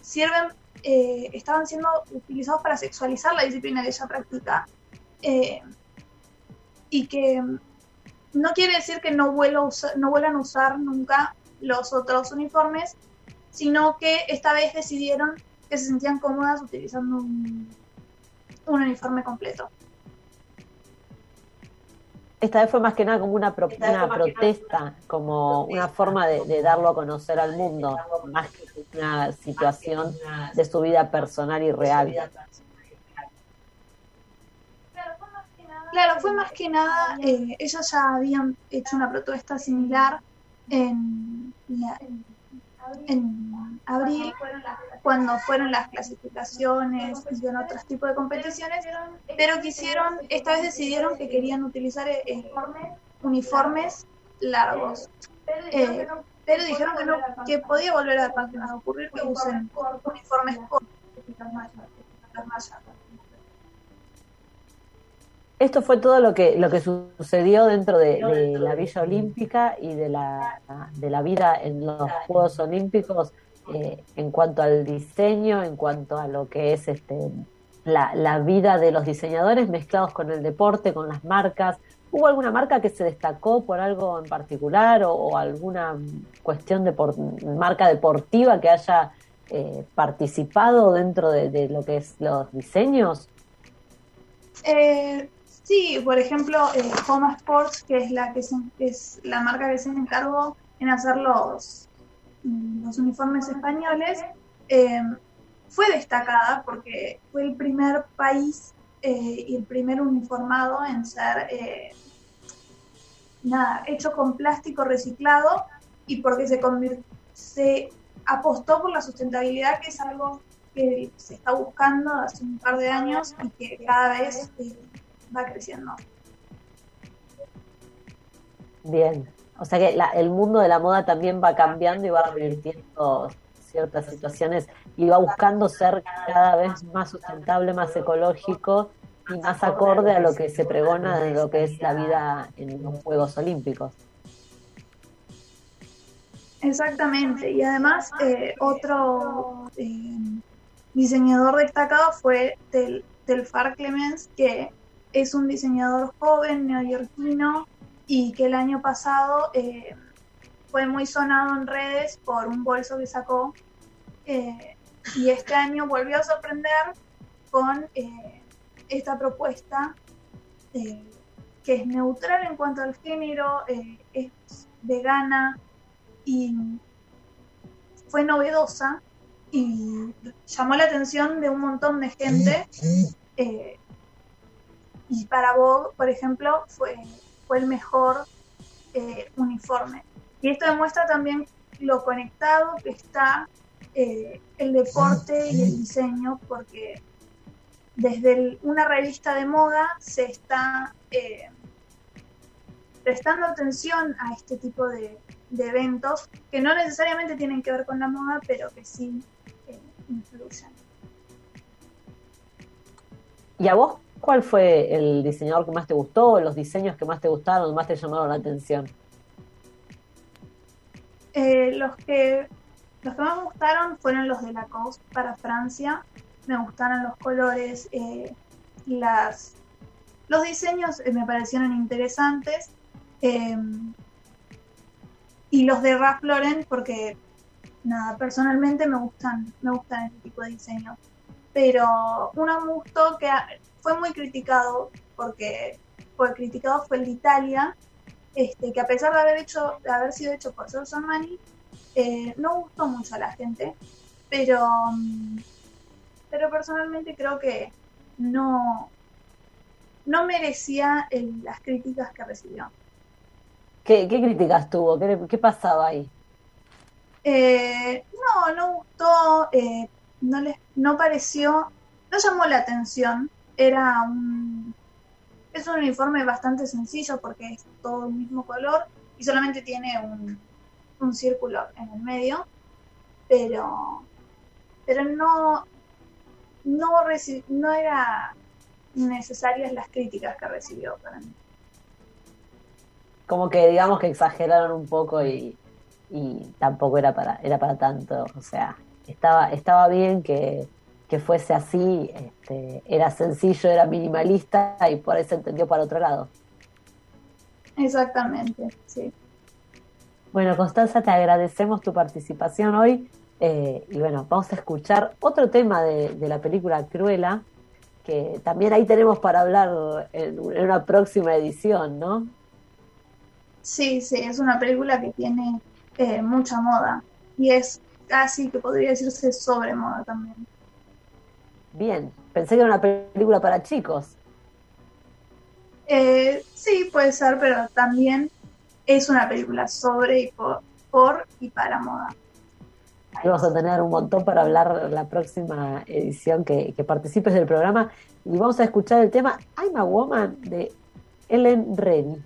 [SPEAKER 8] sirven, eh, estaban siendo utilizados para sexualizar la disciplina que ella practica. Eh, y que no quiere decir que no, vuelva no vuelvan a usar nunca los otros uniformes, sino que esta vez decidieron que se sentían cómodas utilizando un uniforme completo.
[SPEAKER 3] Esta vez fue más que nada como una, pro- una protesta, como una forma de, de darlo a conocer al mundo, más que una situación de su vida personal y real.
[SPEAKER 8] Claro, fue más que nada, eh, ellos ya habían hecho una protesta similar en, la- en abril, cuando fueron las clasificaciones y en otros tipos de competiciones, pero quisieron, esta vez decidieron que querían utilizar eh, uniformes largos. Eh, pero dijeron que no, que podía volver a, ocurrir que usen uniformes cortos.
[SPEAKER 3] Esto fue todo lo que, lo que sucedió dentro de, de la Villa Olímpica y de la, de la vida en los Juegos Olímpicos eh, en cuanto al diseño, en cuanto a lo que es este, la, vida de los diseñadores mezclados con el deporte, con las marcas. ¿Hubo alguna marca que se destacó por algo en particular o, alguna cuestión de marca deportiva que haya eh, participado dentro de, lo que es los diseños?
[SPEAKER 8] Eh, Sí, por ejemplo, eh, Homa Sports, que es la que es la marca que se encargó en hacer los, los uniformes españoles, eh, fue destacada porque fue el primer país eh, y el primer uniformado en ser eh, nada, hecho con plástico reciclado y porque se, se apostó por la sustentabilidad, que es algo que se está buscando hace un par de años y que cada vez eh, va creciendo.
[SPEAKER 3] Bien. O sea que la- el mundo de la moda también va cambiando y va revirtiendo ciertas situaciones y va buscando ser cada vez más sustentable, más ecológico y más acorde a lo que se pregona de lo que es la vida en los Juegos Olímpicos.
[SPEAKER 8] Exactamente, y además eh, otro eh, diseñador destacado fue Tel, Telfar Clemens, que es un diseñador joven, neoyorquino, y que el año pasado eh, fue muy sonado en redes por un bolso que sacó, eh, y este año volvió a sorprender con eh, esta propuesta que es neutral en cuanto al género, es vegana, y fue novedosa y llamó la atención de un montón de gente. eh, y para Vogue, por ejemplo, fue, el mejor eh, uniforme. Y esto demuestra también lo conectado que está eh, el deporte y el diseño, porque desde una revista de moda se está eh, prestando atención a este tipo de, eventos que no necesariamente tienen que ver con la moda, pero que sí influyen.
[SPEAKER 3] ¿Y a vos cuál fue el diseñador que más te gustó, los diseños que más te gustaron, más te llamaron la atención?
[SPEAKER 8] Eh, los que los que más me gustaron fueron los de Lacoste para Francia. Me gustaron los colores, eh, las los diseños eh, me parecieron interesantes. y los de Ralph Lauren porque nada, personalmente me gustan, me gustan este tipo de diseños. Pero uno me gustó que fue muy criticado porque fue criticado fue el de Italia, este, que a pesar de haber hecho, de haber sido hecho por Giorgio Armani, eh, no gustó mucho a la gente, pero, pero personalmente creo que no, no merecía el- las críticas que recibió.
[SPEAKER 3] ¿Qué, qué críticas tuvo? ¿Qué, qué pasaba ahí?
[SPEAKER 8] Eh, no, no gustó, eh, no les, no pareció, no llamó la atención. Era un, es un uniforme bastante sencillo porque es todo el mismo color y solamente tiene un, un círculo en el medio, pero, pero no, no, reci- no era necesarias las críticas que recibió para mí.
[SPEAKER 3] Como que digamos que exageraron un poco y, y tampoco era para, era para tanto. O sea, estaba, estaba bien que, que fuese así, este, era sencillo, era minimalista y por ahí se entendió para otro lado.
[SPEAKER 8] Exactamente, sí.
[SPEAKER 3] Bueno, Constanza, te agradecemos tu participación hoy. eh, y bueno, vamos a escuchar otro tema de, de la película Cruella, que también ahí tenemos para hablar en, en una próxima edición, ¿no?
[SPEAKER 8] Sí, sí, es una película que tiene eh, mucha moda y es casi que podría decirse sobre moda también.
[SPEAKER 3] Bien, pensé que era una película para chicos.
[SPEAKER 8] Eh, sí, puede ser, pero también es una película sobre y por, por y para moda.
[SPEAKER 3] Ahí Vamos a tener un montón para hablar la próxima edición que, que participes del programa. Y vamos a escuchar el tema I'm a Woman de Ellen Rennie.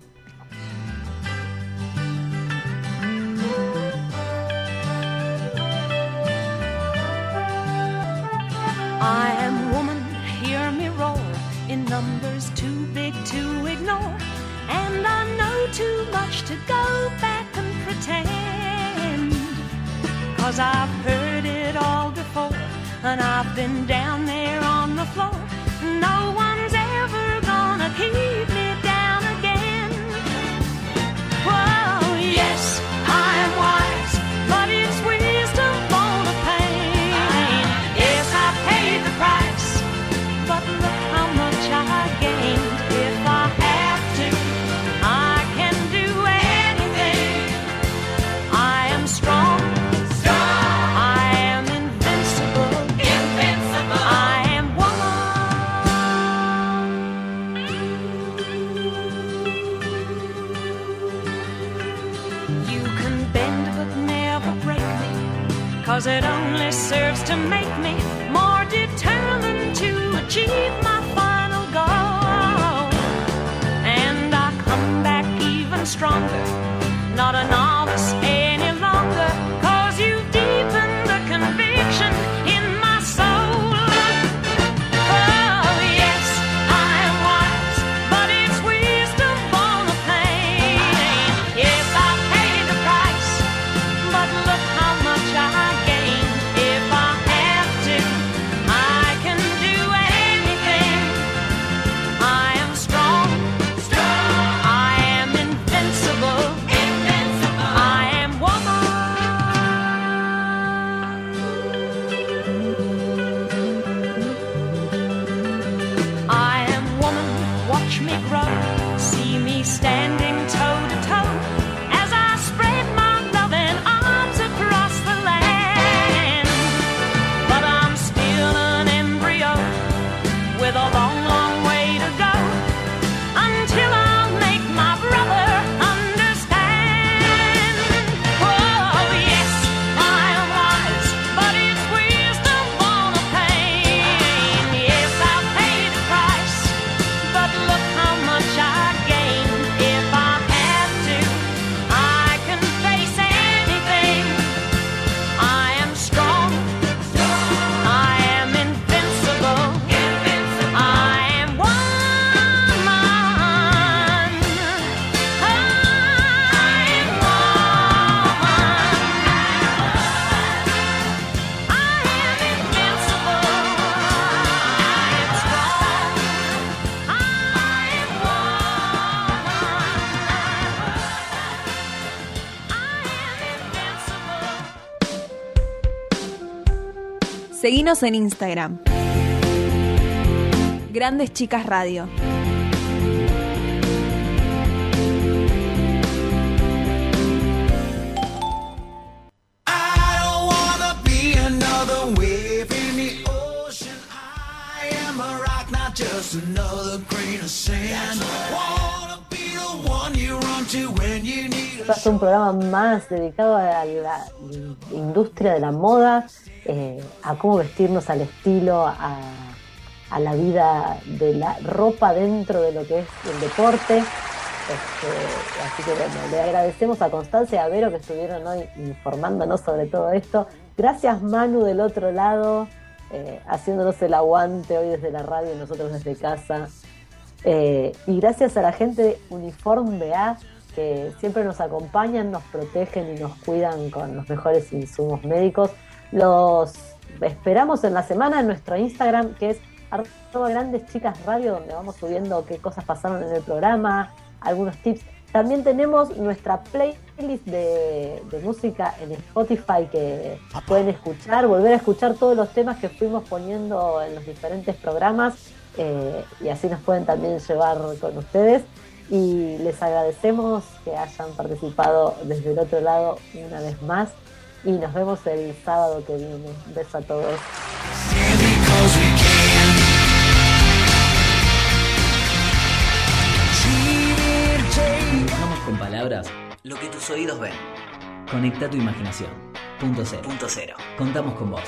[SPEAKER 9] I numbers too big to ignore. And I know too much to go back and pretend. Cause I've heard it all before, and I've been down there on the floor.
[SPEAKER 2] En Instagram. Grandes Chicas Radio.
[SPEAKER 3] Es un programa más dedicado a la industria de la moda, eh, a cómo vestirnos al estilo, a, a la vida de la ropa dentro de lo que es el deporte. Este, así que bueno, le agradecemos a Constancia y a Vero que estuvieron hoy informándonos sobre todo esto. Gracias Manu del otro lado, eh, haciéndonos el aguante hoy desde la radio y nosotros desde casa. Eh, y gracias a la gente de Uniform BA que siempre nos acompañan, nos protegen y nos cuidan con los mejores insumos médicos. Los esperamos en la semana en nuestro Instagram que es arroba grandes chicas radio donde vamos subiendo qué cosas pasaron en el programa, algunos tips. También tenemos nuestra playlist de, de música en Spotify que pueden escuchar, volver a escuchar todos los temas que fuimos poniendo en los diferentes programas eh, y así nos pueden también llevar con ustedes. Y les agradecemos que hayan participado desde el otro lado una vez más y nos vemos el sábado que viene. Un beso a todos.
[SPEAKER 1] con palabras lo que tus oídos ven. Conecta tu imaginación. Punto cero. Punto cero. Contamos con vos.